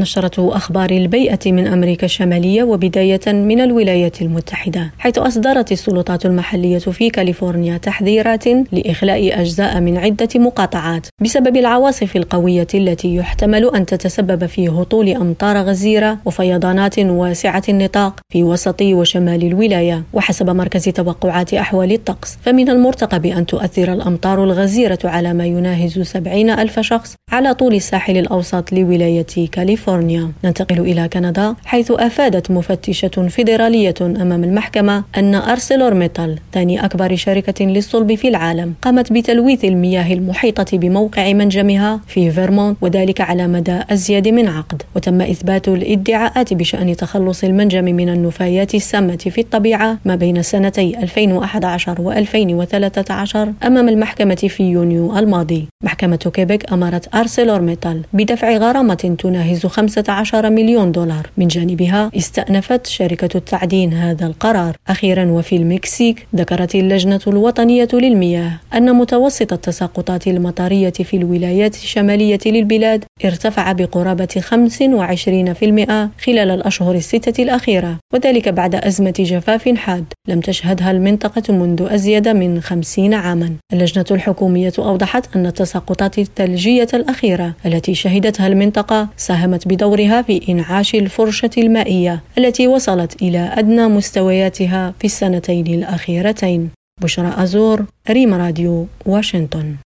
نشرة أخبار البيئة من أمريكا الشمالية وبداية من الولايات المتحدة حيث أصدرت السلطات المحلية في كاليفورنيا تحذيرات لإخلاء أجزاء من عدة مقاطعات بسبب العواصف القوية التي يحتمل أن تتسبب في هطول أمطار غزيرة وفيضانات واسعة النطاق في وسط وشمال الولاية. وحسب مركز توقعات أحوال الطقس فمن المرتقب أن تؤثر الأمطار الغزيرة على ما يناهز سبعين ألف شخص على طول الساحل الأوسط لولاية كاليفورنيا. ننتقل إلى كندا حيث أفادت مفتشة فيدرالية أمام المحكمة أن أرسيلور ميتال ثاني أكبر شركة للصلب في العالم قامت بتلويث المياه المحيطة بموقع منجمها في فيرمونت وذلك على مدى أزيد من عقد. وتم إثبات الادعاءات بشأن تخلص المنجم من النفايات السامة في الطبيعة ما بين سنتي 2011 و 2013 أمام المحكمة في يونيو الماضي. محكمة كيبك أمرت أرسيلور ميتال بدفع غرامة تناهز 15 مليون دولار. من جانبها استأنفت شركة التعدين هذا القرار. أخيرا وفي المكسيك ذكرت اللجنة الوطنية للمياه أن متوسط التساقطات المطرية في الولايات الشمالية للبلاد ارتفع بقرابة 25% خلال الأشهر الستة الأخيرة وذلك بعد أزمة جفاف حاد لم تشهدها المنطقة منذ أزيد من 50 عاما. اللجنة الحكومية أوضحت أن التساقطات الثلجية الأخيرة التي شهدتها المنطقة ساهمت بدورها في إنعاش الفرشة المائية التي وصلت إلى أدنى مستوياتها في السنتين الأخيرتين. بشرى أزور ريم راديو واشنطن.